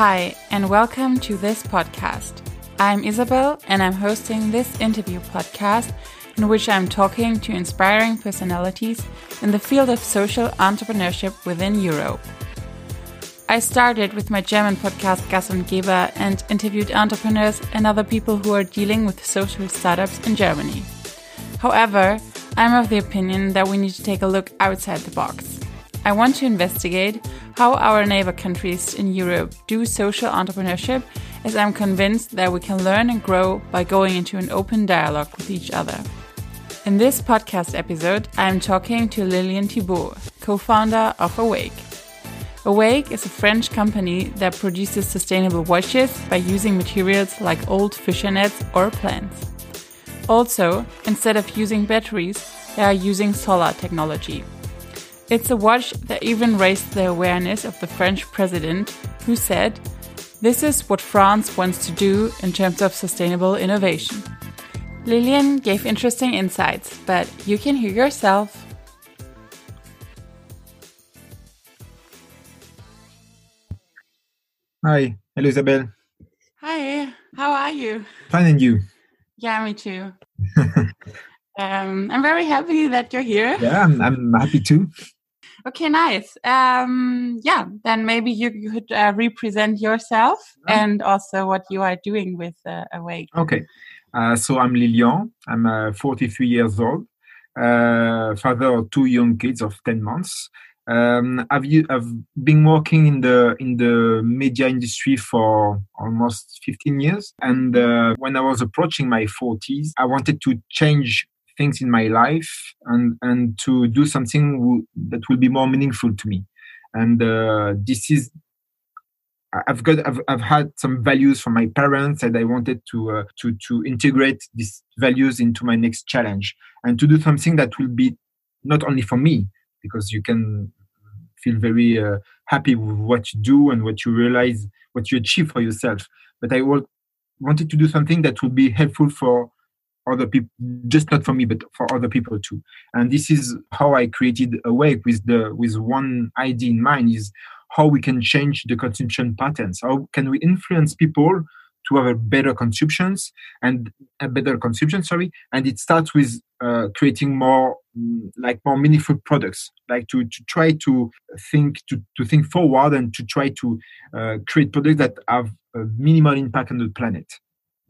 Hi, and welcome to this podcast. I'm Isabel, and I'm hosting this interview podcast in which I'm talking to inspiring personalities in the field of social entrepreneurship within Europe. I started with my German podcast Gas und Geber and interviewed entrepreneurs and other people who are dealing with social startups in Germany. However, I'm of the opinion that we need to take a look outside the box. I want to investigate how our neighbor countries in Europe do social entrepreneurship, as I'm convinced that we can learn and grow by going into an open dialogue with each other. In this podcast episode, I'm talking to Lilian Thibault, co founder of Awake. Awake is a French company that produces sustainable watches by using materials like old fisher nets or plants. Also, instead of using batteries, they are using solar technology. It's a watch that even raised the awareness of the French president, who said, This is what France wants to do in terms of sustainable innovation. Lilian gave interesting insights, but you can hear yourself. Hi, hello Isabel. Hi, how are you? Fine and you? Yeah, me too. um, I'm very happy that you're here. Yeah, I'm, I'm happy too. Okay, nice. Um, yeah, then maybe you, could uh, represent yourself and also what you are doing with uh, Awake. Okay, uh, so I'm Lilian. I'm uh, 43 years old, uh, father of two young kids of 10 months. Um, I've, I've been working in the in the media industry for almost 15 years, and uh, when I was approaching my 40s, I wanted to change things in my life and and to do something w- that will be more meaningful to me. And uh, this is I've got I've, I've had some values from my parents and I wanted to uh, to to integrate these values into my next challenge and to do something that will be not only for me because you can feel very uh, happy with what you do and what you realize what you achieve for yourself but I wanted to do something that would be helpful for other people just not for me but for other people too. And this is how i created awake with the with one idea in mind is how we can change the consumption patterns. How can we influence people to have a better consumptions and a better consumption sorry and it starts with uh, creating more mm, like more meaningful products like to, to try to think to, to think forward and to try to uh, create products that have a minimal impact on the planet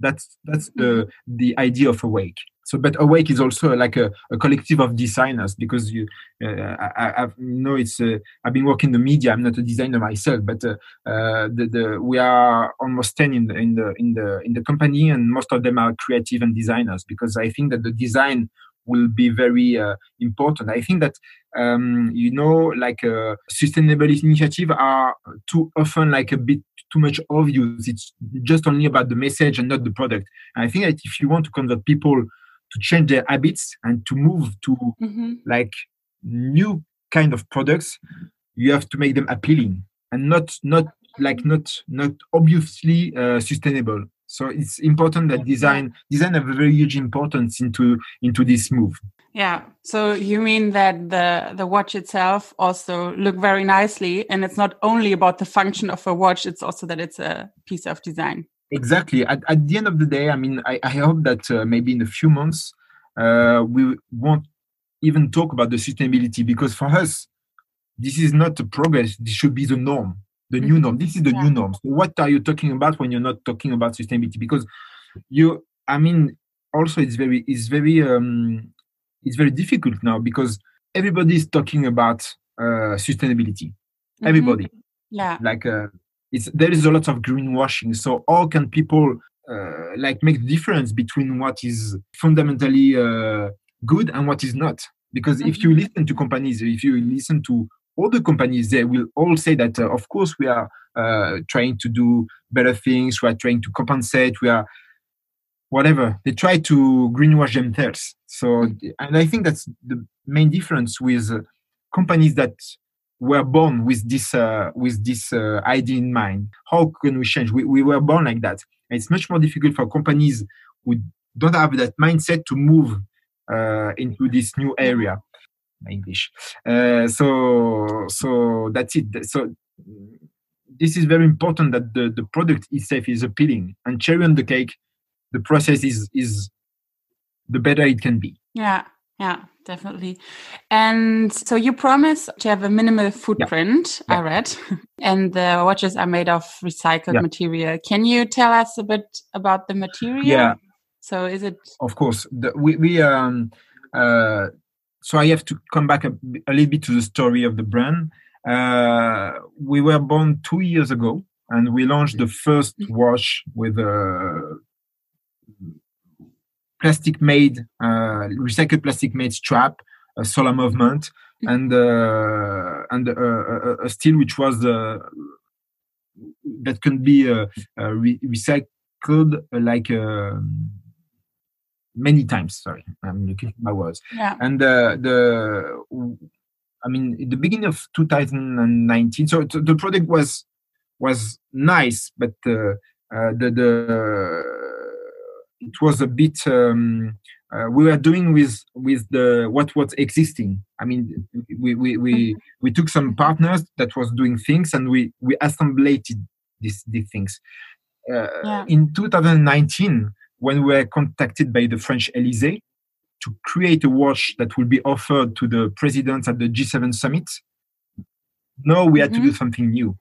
that's that's the the idea of awake. So but awake is also like a, a collective of designers because you uh, I, I know it's uh, i've been working in the media. I'm not a designer myself but uh, uh, the, the we are almost 10 in the in the in the in the company and most of them are creative and designers because i think that the design will be very uh, important i think that um, you know like uh, sustainability initiatives are too often like a bit too much obvious. It's just only about the message and not the product. And I think that if you want to convert people to change their habits and to move to hmm like new kind of products, you have to make them appealing and not not like not not obviously uh, sustainable. So it's important that design design have a very huge importance into into this move. Yeah. So you mean that the the watch itself also look very nicely, and it's not only about the function of a watch; it's also that it's a piece of design. Exactly. At, at the end of the day, I mean, I, I hope that uh, maybe in a few months uh, we won't even talk about the sustainability because for us, this is not the progress. This should be the norm, the new Mhm. norm. This is the Yeah. new norm. So what are you talking about when you're not talking about sustainability? Because you, I mean, also it's very, it's very, um, it's very difficult now because everybody is talking about uh, sustainability. Mhm. Everybody Yeah. like uh, it's there is a lot of greenwashing so how can people uh, like make the difference between what is fundamentally uh, good and what is not because if you listen to companies if you listen to all the companies they will all say that uh, of course we are uh, trying to do better things we are trying to compensate we are whatever. They try to greenwash themselves. So and i think that's the main difference with uh, companies that were born with this uh, with this uh, idea in mind. How can we change? We, we were born like that. And it's much more difficult for companies who don't have that mindset to move uh, into this new area english. Uh, so so that's it. So this is very important that the, the product itself is appealing. And cherry on the cake the process is is the better it can be. Yeah yeah definitely. And so you promise to have a minimal footprint yeah. i read and the watches are made of recycled yeah. material. Can you tell us a bit about the material? Yeah. So is it of course. The, we, we um uh so i have to come back a, a little bit to the story of the brand uh, we were born two years ago, and we launched the first mm-hmm. watch with a plastic made, uh, recycled plastic made strap, a solar movement, mm-hmm. and uh, and uh, a, steel which was uh, that can be uh, re- recycled like um, many times. Sorry, I'm looking for my words. Yeah. And the I mean, the beginning of 2019. So, the product was was nice, but uh, uh, the the it was a bit. Um, uh, we were doing with with the what was existing. I mean, we we we, mm-hmm. we took some partners that was doing things, and we we assembled these these things. Uh, yeah. In 2019, when we were contacted by the French Elysee, to create a watch that will be offered to the presidents at the G7 summit. No, we had mm-hmm. to do mm-hmm. something new.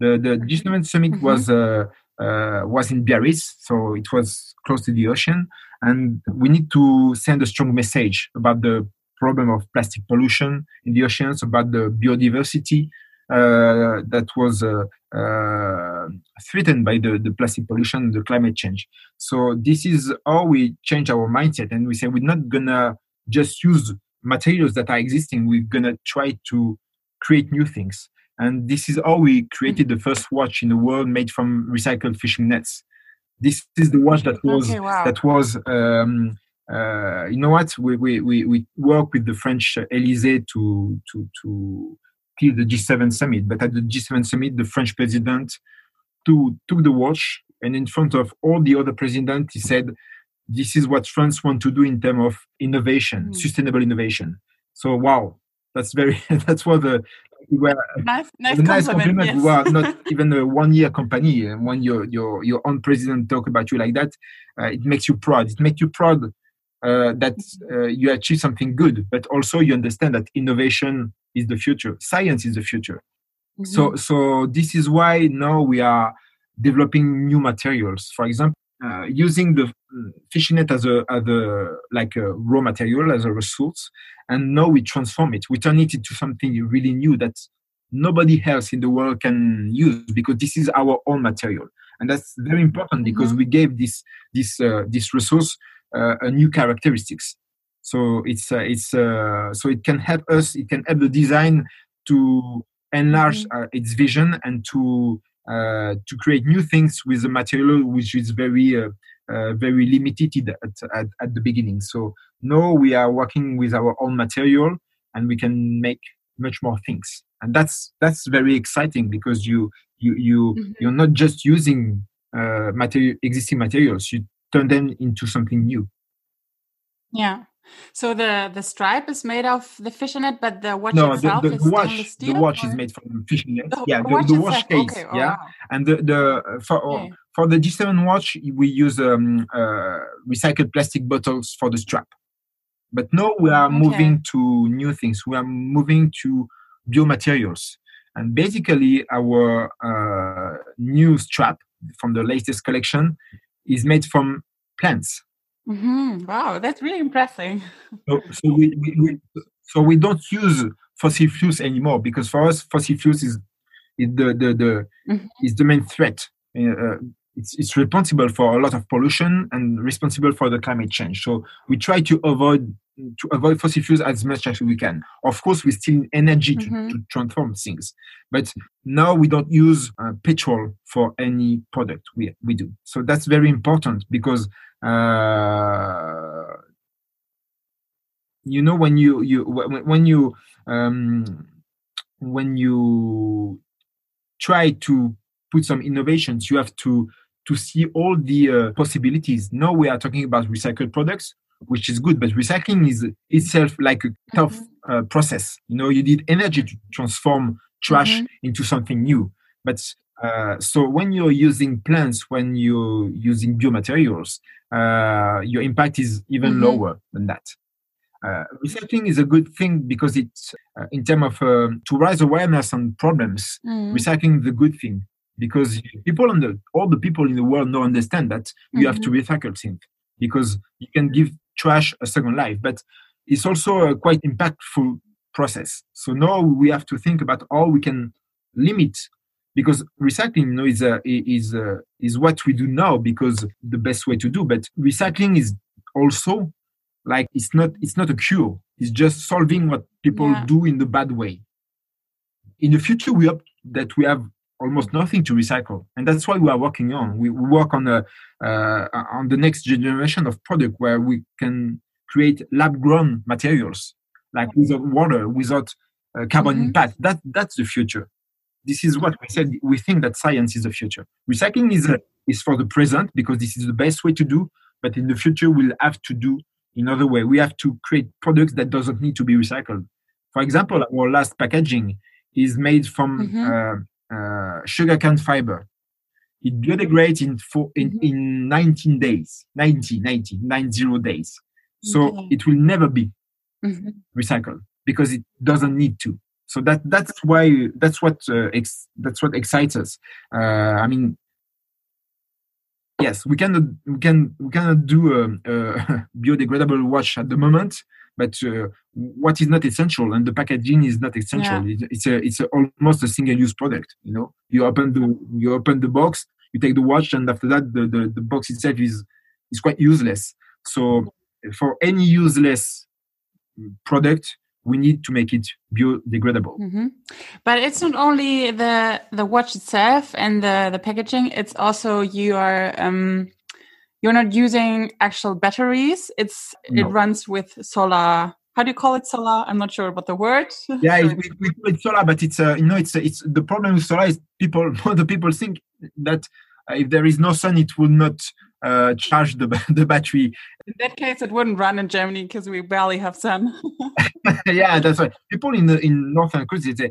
The the G7 summit mm-hmm. was uh, uh, was in Biarritz, so it was close to the ocean, and we need to send a strong message about the problem of plastic pollution in the oceans, about the biodiversity that was uh, uh, threatened by the, the plastic pollution, the climate change. So this is how we change our mindset, and we say we're not gonna just use materials that are existing. We're gonna try to create new things, and this is how we created the first watch in the world made from recycled fishing nets. This is the watch that was okay, wow. that was. Um, uh, you know what? We, we, we, we work with the French Elysee to to to till the G7 summit. But at the G7 summit, the French president to, took the watch and in front of all the other presidents, he said, this is what France want to do in terms of innovation, mm. sustainable innovation. So, wow, that's very, that's what the, we were, nice, nice, nice compliment. Yes. We were not even a one year company. And when your, your, your own president talk about you like that, uh, it makes you proud. It makes you proud uh, that uh, you achieve something good, but also you understand that innovation is the future, science is the future. Mm-hmm. So, so this is why now we are developing new materials. For example, uh, using the mm, fishing net as a, as a like a raw material as a resource, and now we transform it. We turn it into something really new that nobody else in the world can use because this is our own material, and that's very important because mm-hmm. we gave this this uh, this resource uh, a new characteristics. So it's uh, it's uh, so it can help us. It can help the design to enlarge mm-hmm. its vision and to to create new things with a material which is very uh, very limited at, at, at, the beginning. So now we are working with our own material and we can make much more things. And that's that's very exciting because you you you mm-hmm. you're not just using uh, material existing materials. You turn them into something new. Yeah. So the the stripe is made of the fishing net, but the watch no, itself the, the, is watch steel, the watch or? is made from fishing net. The, yeah, the watch, the watch case. Okay. Oh, yeah, wow. and the the for okay. for the G7 watch we use um, uh, recycled plastic bottles for the strap. But now we are okay. moving to new things. We are moving to biomaterials, and basically our uh, new strap from the latest collection is made from plants. Mm-hmm. Wow, that's really impressive. So, so we, we, we, so we don't use fossil fuels anymore because for us fossil fuels is, is the the, the mm-hmm. is the main threat. Uh, it's, it's responsible for a lot of pollution and responsible for the climate change. So we try to avoid to avoid fossil fuels as much as we can. Of course, we still need energy to, mm-hmm. to transform things, but now we don't use uh, petrol for any product we we do. So that's very important because uh, you know when you you when you um, when you try to put some innovations, you have to to see all the uh, possibilities. Now we are talking about recycled products, which is good, but recycling is itself like a tough mm-hmm. uh, process. You know, you need energy to transform trash mm-hmm. into something new. But Uh, so when you're using plants, when you're using biomaterials, uh, your impact is even mm-hmm. lower than that. Uh, recycling is a good thing because it's uh, in terms of uh, to raise awareness on problems. Mm-hmm. Recycling is a good thing because people the all the people in the world don't understand that you mm-hmm. have to mm-hmm. recycle things because you can give trash a second life, but it's also a quite impactful process. So now we have to think about how we can limit because recycling you know, is a, is a, is what we do now because the best way to do. But recycling is also like it's not it's not a cure. It's just solving what people yeah. do in the bad way. In the future, we hope that we have almost nothing to recycle, and that's why we are working on. We, we work on a uh, on the next generation of product where we can create lab grown materials like without water, without uh, carbon mm-hmm. impact. That that's the future. This is what we said. We think that science is the future. Recycling is uh, is for the present because this is the best way to do. But in the future, we'll have to do another way. We have to create products that doesn't need to be recycled. For example, our last packaging is made from mm-hmm. Uh, sugarcane fiber. It biodegrades in, four, in, mm-hmm. in 19 days, 90, 90, 90 days. So okay. it will never be mm-hmm. recycled because it doesn't need to. So that that's why that's what uh, ex- that's what excites us. Uh, I mean, yes, we cannot we can we cannot do a, a biodegradable watch at the moment, but uh, what is not essential and the packaging is not essential. Yeah. It, it's a it's a, almost a single use product. You know, you open the you open the box, you take the watch, and after that, the the, the box itself is is quite useless. So for any useless product we need to make it biodegradable mm-hmm. but it's not only the the watch itself and the the packaging it's also you are um you're not using actual batteries it's no. it runs with solar how do you call it solar i'm not sure about the word yeah we, we call it solar but it's uh, you know it's it's the problem with solar is people the people think that uh, if there is no sun it will not uh, charge the, the battery. In that case, it wouldn't run in Germany because we barely have sun. yeah, that's right. People in the in northern countries say,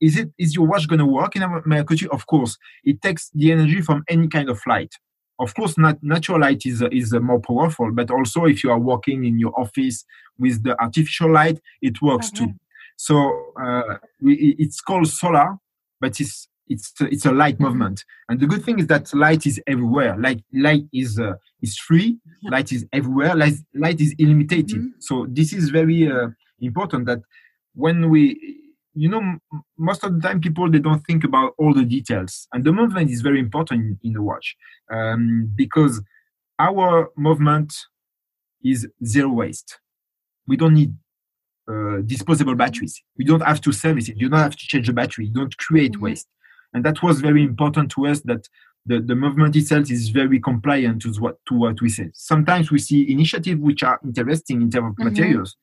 "Is it is your watch going to work in our country?" Of course, it takes the energy from any kind of light. Of course, not, natural light is is more powerful, but also if you are working in your office with the artificial light, it works okay. too. So uh, we, it's called solar, but it's it's it's a light mm-hmm. movement and the good thing is that light is everywhere light light is uh, is free light is everywhere light, light is unlimited mm-hmm. so this is very uh, important that when we you know most of the time people they don't think about all the details and the movement is very important in, the watch um, because our movement is zero waste we don't need uh, disposable batteries. We don't have to service it. You don't have to change the battery. You don't create mm-hmm. waste and that was very important to us that the, the movement itself is very compliant to what to what we say. Sometimes we see initiatives which are interesting in terms of mm-hmm. materials,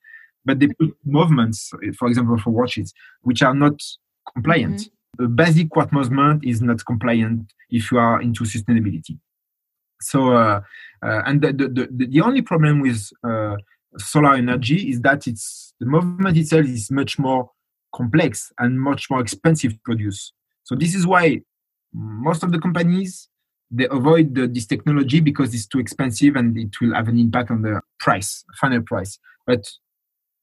but they put movements, for example, for watches, which are not compliant. Mm-hmm. A basic quartz movement is not compliant if you are into sustainability. So, uh, uh, and the, the, the, the, only problem with uh, solar energy is that it's the movement itself is much more complex and much more expensive to produce. So this is why most of the companies they avoid the, this technology because it's too expensive and it will have an impact on the price, final price. But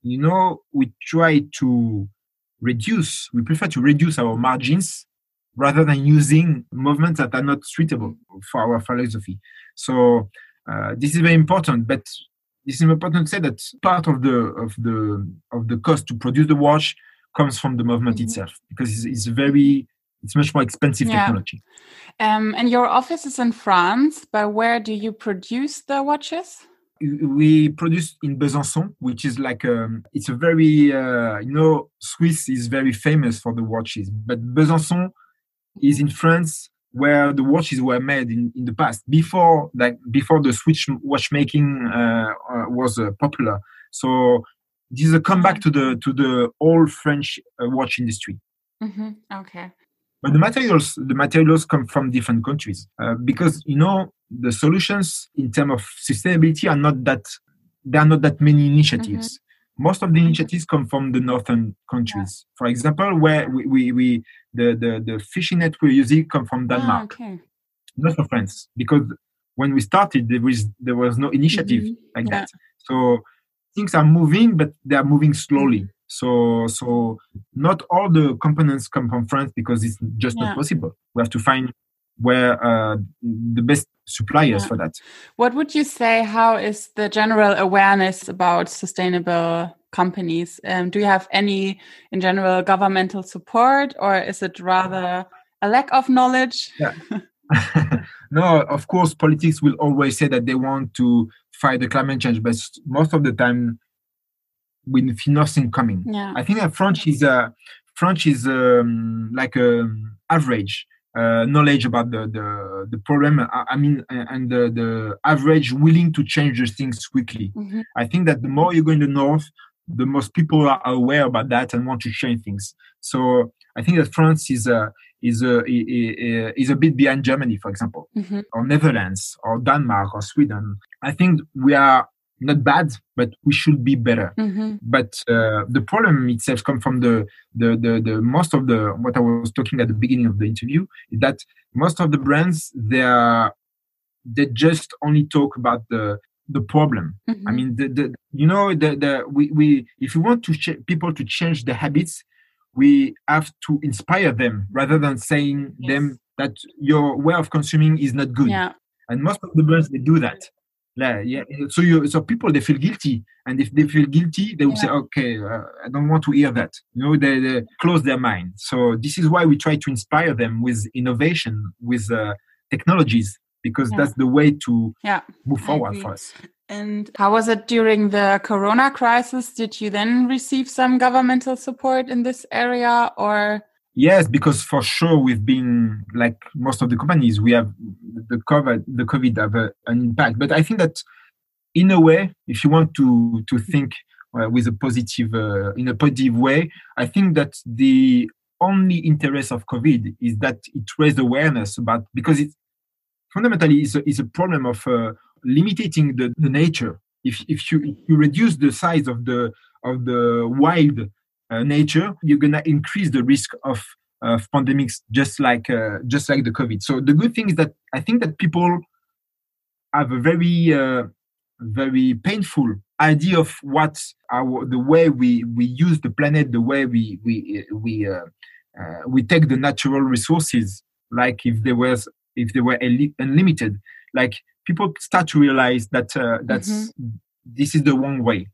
you know, we try to reduce. We prefer to reduce our margins rather than using movements that are not suitable for our philosophy. So uh, this is very important. But this is important to say that part of the of the of the cost to produce the watch comes from the movement mm-hmm. itself because it's, it's very it's much more expensive yeah. technology. Um, and your office is in France, but where do you produce the watches? We produce in Besançon, which is like um, it's a very uh, you know Swiss is very famous for the watches, but Besançon is in France where the watches were made in, in the past before like before the Swiss watchmaking uh, uh, was uh, popular. So this is a comeback mm-hmm. to the to the old French uh, watch industry. Mm -hmm. Okay. But the materials, the materials come from different countries uh, because you know the solutions in terms of sustainability are not that there are not that many initiatives. most of the initiatives come from the northern countries. Yeah. For example, where we, we, we, the, the, the fishing net we're using come from ah, Denmark, oh, okay. not from France, because when we started, there was, there was no initiative mm-hmm. like yeah. that. So things are moving, but they are moving slowly. Mm-hmm. So, so not all the components come from France because it's just yeah. not possible. We have to find where uh, the best suppliers yeah. for that. What would you say? How is the general awareness about sustainable companies? Um, do you have any, in general, governmental support, or is it rather a lack of knowledge? Yeah. no, of course, politics will always say that they want to fight the climate change, but most of the time, we see nothing coming. Yeah. I think that French is a French is um, like a um, average uh, knowledge about the, the, the problem. I, I mean, and the, the, average willing to change the things quickly. Mm-hmm. I think that the more you go in the north, the most people are aware about that and want to change things. So I think that France is a is a is a bit behind Germany, for example, mm-hmm. or Netherlands, or Denmark, or Sweden. I think we are not bad, but we should be better. Mm-hmm. But uh, the problem itself comes from the, the, the the most of the what I was talking at the beginning of the interview is that most of the brands they are they just only talk about the the problem. Mm-hmm. I mean, the, the you know the the we, we if you want to ch- people to change the habits, we have to inspire them rather than saying yes. them that your way of consuming is not good. Yeah. And most of the brands they do that yeah so you so people they feel guilty. And if they feel guilty they will yeah. say okay uh, i don't want to hear that. You know they, they, close their mind. So this is why we try to inspire them with innovation with uh, technologies because yeah. that's the way to yeah, move forward for us. And how was it during the corona crisis? Did you then receive some governmental support in this area or Yes, because for sure we've been like most of the companies, we have the COVID, the COVID have a, an impact. But I think that in a way, if you want to to think uh, with a positive uh, in a positive way, I think that the only interest of COVID is that it raised awareness about because it fundamentally is a, is a problem of uh, limiting the, the nature. If if you if you reduce the size of the of the wild nature, you're gonna increase the risk of of pandemics, just like uh, just like the COVID. So the good thing is that I think that people have a very uh, very painful idea of what our the way we we use the planet, the way we we we uh, uh, we take the natural resources, like if there was if they were unlimited, like people start to realize that uh, that's mm-hmm. this is the wrong way.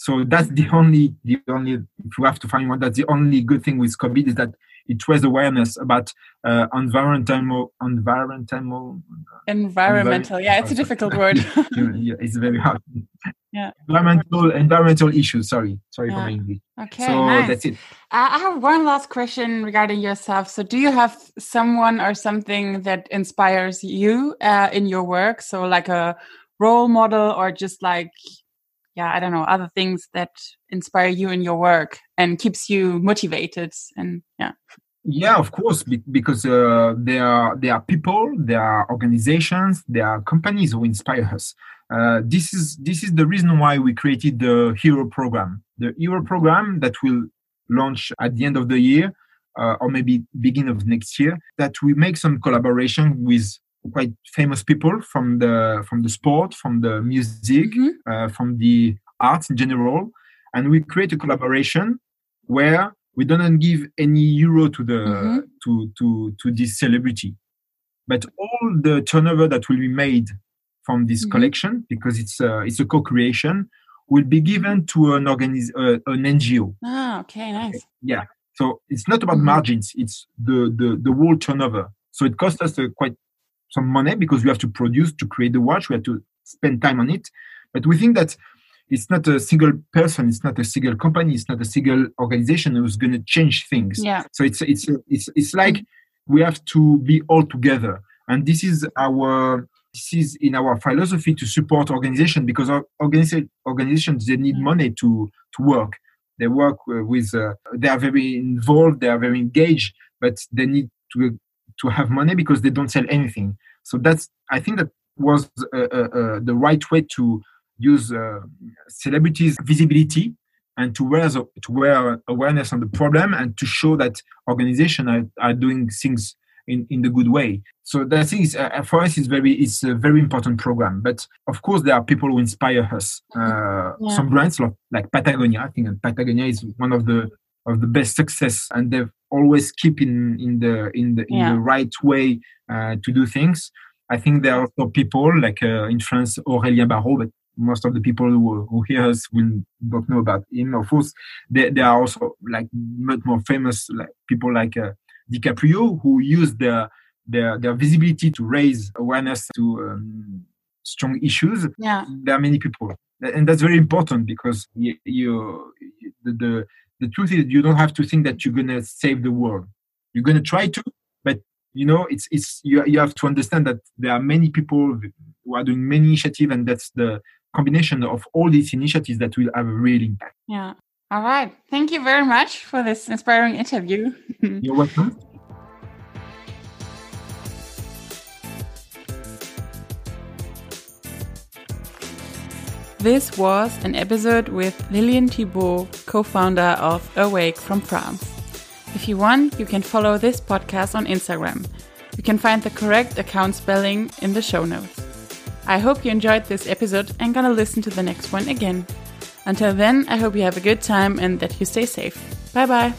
So that's the only the only if we have to find one that's the only good thing with COVID is that it raised awareness about uh, environmental environmental environmental. Yeah it's a difficult word. Yeah, it's very hard. Yeah. Environmental environmental issues. Sorry sorry yeah. for my english. Okay so nice. that's it. I have one last question regarding yourself. So do you have someone or something that inspires you uh, in your work? So like a role model or just like yeah, I don't know, other things that inspire you in your work and keeps you motivated and yeah. Yeah, of course, because uh, there are there are people, there are organizations, there are companies who inspire us. Uh, this is this is the reason why we created the Hero program. The Hero program that will launch at the end of the year, uh, or maybe beginning of next year. That we make some collaboration with quite famous people from the from the sport, from the music, mm-hmm. uh, from the arts in general, and we create a collaboration where we don't give any euro to the mm-hmm. to to to this celebrity, but all the turnover that will be made from this mm-hmm. collection, because it's a, it's a co-creation, will be given to an organiz- uh, an NGO. Ah, okay, nice. Okay. Yeah. So it's not about mm-hmm. margins; it's the the the whole turnover. So it costs us a quite some money because we have to produce to create the watch. We have to spend time on it. But we think that it's not a single person it's not a single company it's not a single organization who's going to change things. Yeah. So it's it's it's it's like we have to be all together. And this is our this is in our philosophy to support organization because our organizations they need money to to work. They work with uh, they are very involved they are very engaged but they need to to have money because they don't sell anything. So that's I think that was uh, uh, uh the right way to use uh, celebrities' visibility and to raise to wear awareness on the problem and to show that organizations are, are doing things in, in the good way. So that thing is, uh, for us, is very it's a very important program. But of course, there are people who inspire us. Uh, yeah. Some brands like, like Patagonia, I think Patagonia is one of the of the best success, and they've always keep in in the in the in yeah. the right way uh, to do things. I think there are also people like uh, in France, Aurélien Barrau, but most of the people who, who hear us will not know about him. Of course, there, there are also like much more famous like people like uh, DiCaprio who use their their their visibility to raise awareness to um, strong issues. Yeah, there are many people, and that's very important because you, you the, the the truth is you don't have to think that you're gonna save the world. You're gonna try to, but you know it's it's you, you have to understand that there are many people who are doing many initiatives, and that's the combination of all these initiatives that will have a real impact. Yeah. All right. Thank you very much for this inspiring interview. You're welcome. This was an episode with Lilian Thibault, co founder of Awake from France. If you want, you can follow this podcast on Instagram. You can find the correct account spelling in the show notes. I hope you enjoyed this episode and gonna listen to the next one again. Until then, I hope you have a good time and that you stay safe. Bye bye.